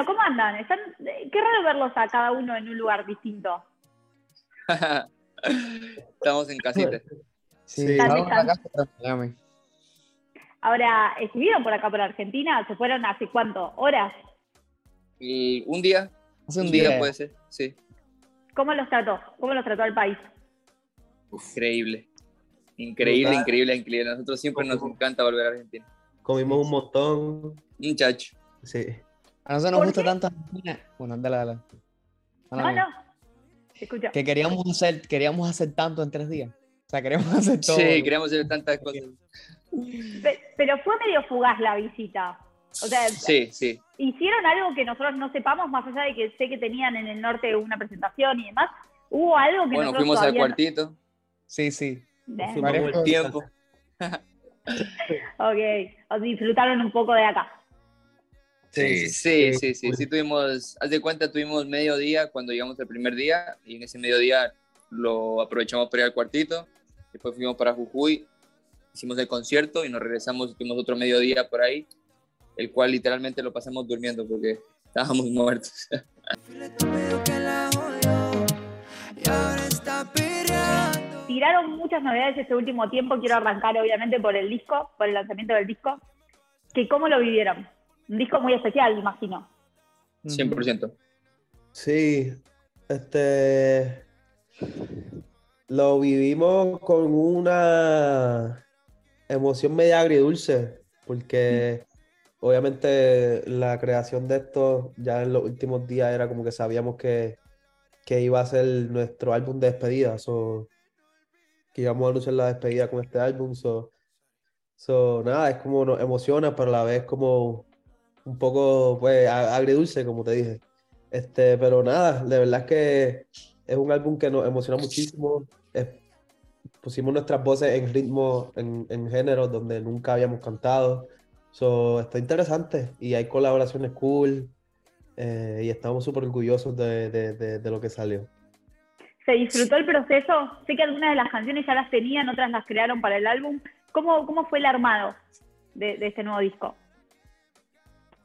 Bueno, ¿cómo andan? ¿Están... Qué raro verlos a cada uno en un lugar distinto. Estamos en casita. Sí, están- acá en Miami. Ahora, ¿estuvieron por acá por Argentina? ¿Se fueron hace cuánto? ¿Horas? Y un día, Hace un día. puede ser, sí. ¿Cómo los trató? ¿Cómo los trató el país? Increíble. Increíble, Brutal. increíble, increíble. A nosotros siempre nos encanta volver a Argentina. Comimos un montón. Muchacho. Sí. A nosotros nos ¿Por gusta qué? tanto Argentina. Bueno, dale, dale. No, no. Te escucho. Que queríamos hacer, queríamos hacer tanto en tres días. O sea, queríamos hacer todo. Sí, queríamos hacer tantas cosas. Pe- Pero fue medio fugaz la visita. O sea, Sí, sí. hicieron algo que nosotros no sepamos, más allá de que sé que tenían en el norte una presentación y demás. Hubo algo que Bueno, nosotros fuimos al no- cuartito. Sí, sí. Fuimos el tiempo. Ok, o disfrutaron un poco de acá. Sí, Sí, sí, sí. Sí tuvimos, haz de cuenta, tuvimos medio día cuando llegamos el primer día y en ese medio día lo aprovechamos para ir al cuartito. Después fuimos para Jujuy, hicimos el concierto y nos regresamos, tuvimos otro medio día por ahí, el cual literalmente lo pasamos durmiendo porque estábamos muertos. Tiraron muchas novedades este último tiempo. Quiero arrancar, obviamente, por el disco, por el lanzamiento del disco. Que ¿Cómo lo vivieron? Un disco muy especial, imagino. 100%. Sí, este lo vivimos con una emoción media agridulce, porque obviamente la creación de esto ya en los últimos días era como que sabíamos que, que iba a ser nuestro álbum de despedida, so, que íbamos a anunciar la despedida con este álbum, so, so, nada, es como nos emociona, pero a la vez como un poco pues agridulce, como te dije. Este, pero nada, de verdad es que es un álbum que nos emociona muchísimo. Es- pusimos nuestras voces en ritmo, en, en donde nunca habíamos cantado. So, está interesante y hay colaboraciones cool eh, y estamos súper orgullosos de, de- lo que salió. ¿Se disfrutó el proceso? Sé que algunas de las canciones ya las tenían, otras las crearon para el álbum. ¿Cómo, cómo fue el armado de este nuevo disco?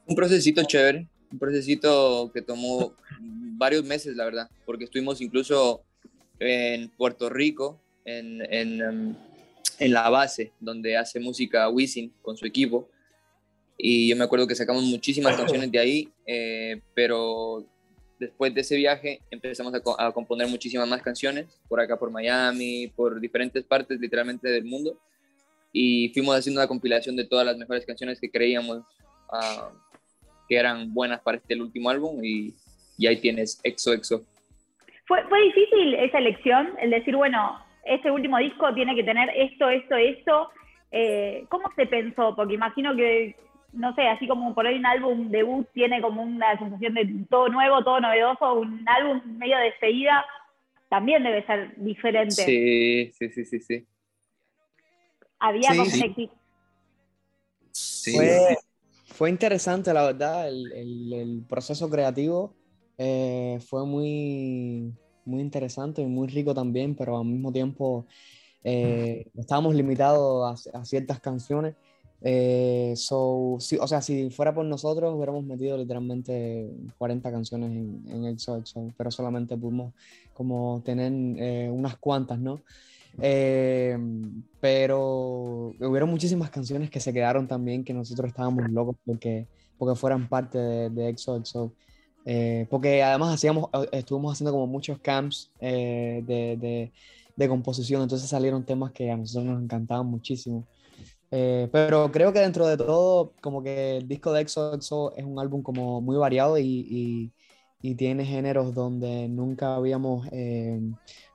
Un procesito chévere, un procesito que tomó varios meses, la verdad, porque estuvimos incluso en Puerto Rico, en, en, em, en la base, donde hace música Wisin con su equipo. Y yo me acuerdo que sacamos muchísimas canciones de ahí, eh, pero después de ese viaje empezamos a, co- a componer muchísimas más canciones, por acá por Miami, por diferentes partes literalmente del mundo. Y fuimos haciendo una compilación de todas las mejores canciones que creíamos ah, que eran buenas para este el último álbum y, y ahí tienes Exo Exo. ¿Fue, ¿Fue difícil esa elección? El decir, bueno, este último disco tiene que tener esto, esto, esto. Eh, ¿Cómo se pensó? Porque imagino que, no sé, así como por ahí un álbum debut tiene como una sensación de todo nuevo, todo novedoso, un álbum medio de despedida también debe ser diferente. Sí, sí, sí, sí, sí. Había Sí, como sí. Sí. Fue, fue interesante, la verdad, el, el- el proceso creativo eh, fue muy, muy interesante y muy rico también, pero al mismo tiempo eh, estábamos limitados a, ciertas canciones. Eh, so, sí, o sea, si fuera por nosotros, hubiéramos metido literalmente 40 canciones en, en XOXO, pero solamente pudimos como tener eh, unas cuantas, ¿no? Eh, pero hubieron muchísimas canciones que se quedaron también que nosotros estábamos locos porque, porque fueran parte de, de XOXO. Eh, porque además hacíamos, eh, estuvimos haciendo como muchos camps eh, de, de, de composición, entonces salieron temas que a nosotros nos encantaban muchísimo. Eh, pero creo que dentro de todo, como que el disco de XOXO es un álbum como muy variado y, y, y tiene géneros donde nunca habíamos, eh,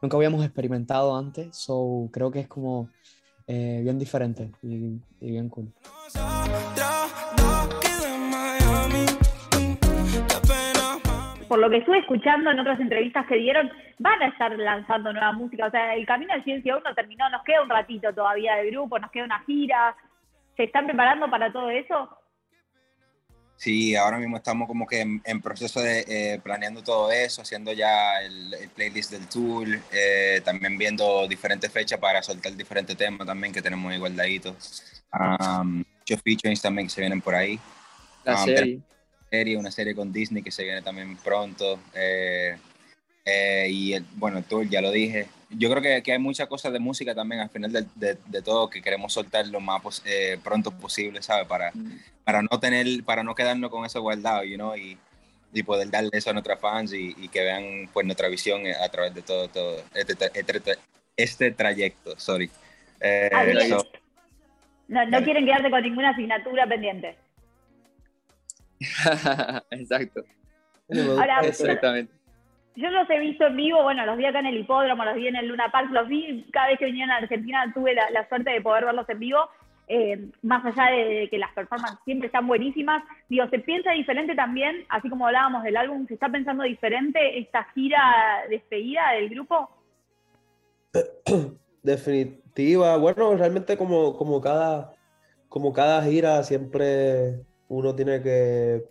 nunca habíamos experimentado antes, so creo que es como eh, bien diferente y, bien cool. por lo que estuve escuchando en otras entrevistas que dieron, van a estar lanzando nueva música. O sea, el camino de Ciencia 1 terminó, nos queda un ratito todavía de grupo, nos queda una gira. ¿Se están preparando para todo eso? Sí, ahora mismo estamos como que en, en proceso de eh, planeando todo eso, haciendo ya el, el playlist del tour, eh, también viendo diferentes fechas para soltar diferentes temas también que tenemos igualdaditos. Um, muchos featurings también que se vienen por ahí. La serie. serie, una serie con Disney que se viene también pronto. Eh, y el, bueno, el tour, ya lo dije. Yo creo que, que hay muchas cosas de música también al final de, de, de todo que queremos soltar lo más eh, pronto posible, ¿sabes? Para, para no tener, para no quedarnos con eso guardado, you know, y, y poder darle eso a nuestros fans y, y que vean pues nuestra visión a través de todo, todo este, este, este trayecto, sorry. Eh, so- No, no quieren quedarte con ninguna asignatura pendiente. Exacto, Ahora, exactamente. Yo los he visto en vivo, bueno, los vi acá en el hipódromo, los vi en el Luna Park, los vi cada vez que vinieron a Argentina, tuve la, suerte de poder verlos en vivo, eh, más allá de, de que las performances siempre están buenísimas. Digo, se piensa diferente también, así como hablábamos del álbum, ¿se está pensando diferente esta gira despedida del grupo? Definitiva. Bueno, realmente como, como cada, como cada gira siempre uno tiene que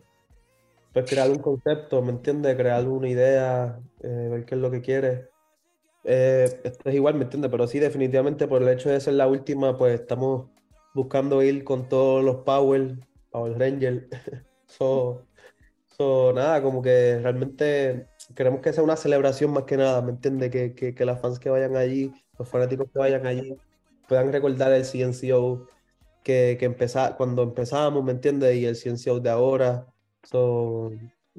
pues, crear un concepto, ¿me entiendes? Crear una idea, eh, ver qué es lo que quiere. Eh, esto es igual, ¿me entiendes? Pero sí, definitivamente por el hecho de ser la última, pues estamos buscando ir con todos los Power, Power Rangers. So, so, nada, como que realmente queremos que sea una celebración más que nada, ¿me entiendes? Que, que, las fans que vayan allí, los fanáticos que vayan allí, puedan recordar el CNCO que, que cuando empezábamos, ¿me entiendes? Y el CNCO de ahora. So,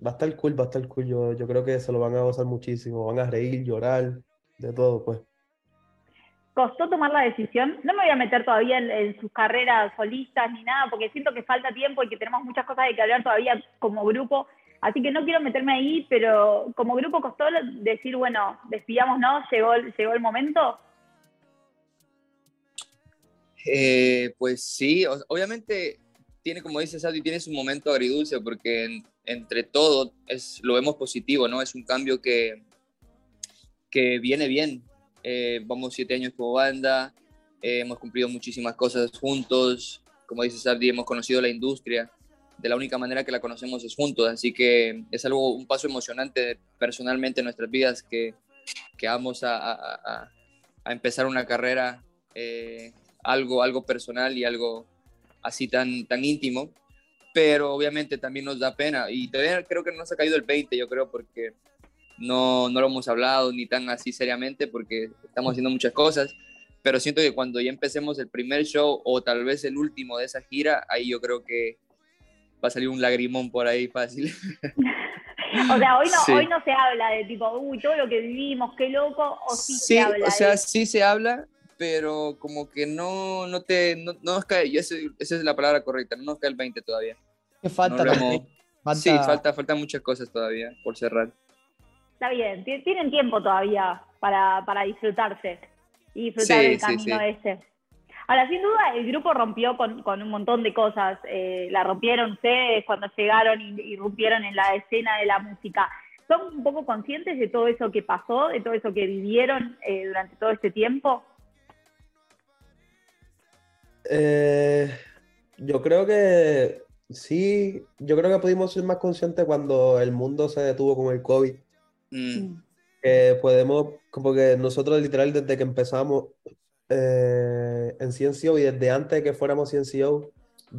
va a estar cool, va a estar cool. Yo, yo creo que se lo van a gozar muchísimo, van a reír, llorar, de todo, pues. ¿Costó tomar la decisión? No me voy a meter todavía en, en sus carreras solistas ni nada, porque siento que falta tiempo y que tenemos muchas cosas de que hablar todavía como grupo. Así que no quiero meterme ahí, pero como grupo costó decir, bueno, despidámonos, llegó, el- llegó el momento. Eh, pues sí, obviamente tiene, como dice Sadi, tiene su momento agridulce porque en- entre todo es, lo vemos positivo, ¿no? Es un cambio que, que viene bien. Eh, vamos siete años como banda, eh, hemos cumplido muchísimas cosas juntos, como dice Sardi, hemos conocido la industria, de la única manera que la conocemos es juntos, así que es algo, un paso emocionante personalmente en nuestras vidas que, que vamos a, a- a- a empezar una carrera, eh, algo, algo personal y algo así tan, tan íntimo, pero obviamente también nos da pena y todavía creo que no nos ha caído el 20, yo creo, porque no, no lo hemos hablado ni tan así seriamente porque estamos haciendo muchas cosas, pero siento que cuando ya empecemos el primer show o tal vez el último de esa gira, ahí yo creo que va a salir un lagrimón por ahí fácil. O sea, hoy no, Sí. hoy no se habla de tipo, uy, todo lo que vivimos, qué loco, o sí, Sí, se habla o sea, de... sí se habla, pero como que no, no te, no, no nos cae, esa es la palabra correcta, no nos cae el 20 todavía. ¿Qué falta No hemos- Falta- Sí, falta, faltan muchas cosas todavía por cerrar. Está bien, ti- tienen tiempo todavía para, para disfrutarse y disfrutar Sí, del sí, camino sí. ese. Ahora, sin duda, el grupo rompió con, con un montón de cosas. Eh, la rompieron ustedes cuando llegaron y, y rompieron en la escena de la música. ¿Son un poco conscientes de todo eso que pasó, de todo eso que vivieron eh, durante todo este tiempo? Eh, yo creo que sí, yo creo que pudimos ser más conscientes cuando el mundo se detuvo con el COVID. Mm, que podemos, como que nosotros literal desde que empezamos eh, en CNCO y desde antes de que fuéramos CNCO,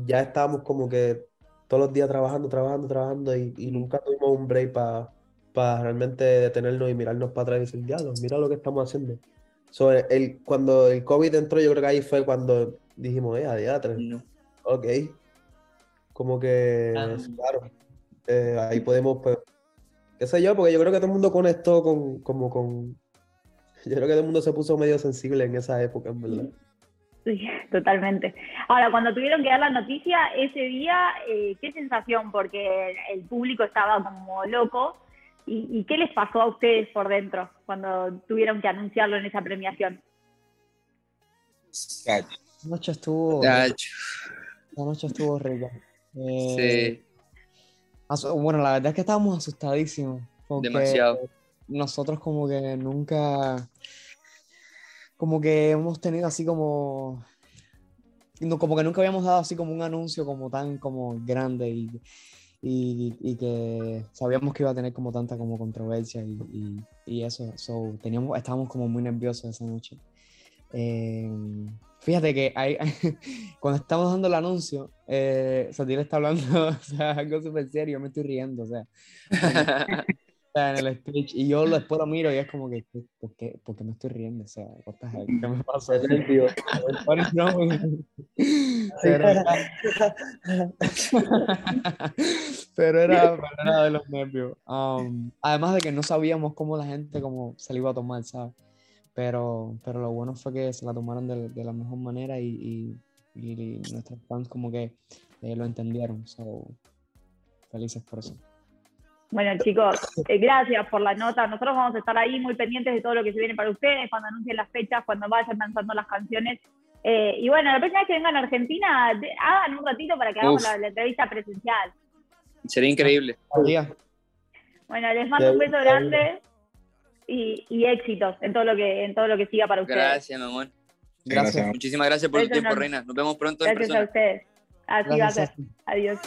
ya estábamos como que todos los días trabajando, trabajando, trabajando y, y nunca tuvimos un break para realmente detenernos y mirarnos para atrás y decir, diablo, mira lo que estamos haciendo. So, el, cuando el COVID entró, yo creo que ahí fue cuando dijimos, eh, adiatre, no. ok. Como que, Ah. claro, eh, ahí podemos, pues, qué sé yo, porque yo creo que todo el mundo conectó con, como con, yo creo que todo el mundo se puso medio sensible en esa época, en verdad. Sí, totalmente. Ahora, cuando tuvieron que dar la noticia ese día, eh, ¿qué sensación? Porque el público estaba como loco. ¿Y, y qué les pasó a ustedes por dentro cuando tuvieron que anunciarlo en esa premiación? La noche estuvo, la ch- noche estuvo rica. Eh, sí, bueno, la verdad es que estábamos asustadísimos. Porque demasiado. nosotros como que nunca, como que hemos tenido así como, como que nunca habíamos dado así como un anuncio como tan como grande y, y, y que sabíamos que iba a tener como tanta como controversia y, y, y eso. So, teníamos, estábamos como muy nerviosos esa noche. Eh, fíjate que hay, cuando estamos dando el anuncio, eh, Satir está hablando o sea, algo súper serio, yo me estoy riendo, o sea, en el speech, y yo después lo miro y es como que, ¿por qué, por qué me estoy riendo? O sea? ¿qué me pasa? Pero era, pero era, pero era de los nervios. Um, además de que no sabíamos cómo la gente como se le iba a tomar, ¿sabes? Pero, pero lo bueno fue que se la tomaron de, de la mejor manera y, y, y nuestros fans como que eh, lo entendieron. So, felices por eso. Bueno, chicos, eh, gracias por la nota. Nosotros vamos a estar ahí muy pendientes de todo lo que se viene para ustedes, cuando anuncien las fechas, cuando vayan lanzando las canciones. Eh, y bueno, la próxima vez que vengan a Argentina, de- hagan un ratito para que hagamos la, la entrevista presencial. Sería increíble. Buen día. Bueno, les mando un beso grande y, y éxitos en todo lo que en todo lo que siga para ustedes. Gracias, mi amor. Gracias. Muchísimas gracias por tu Besos tiempo. Reina. Nos vemos pronto en Gracias a persona. ustedes. Así va a Gracias, ser. Adiós.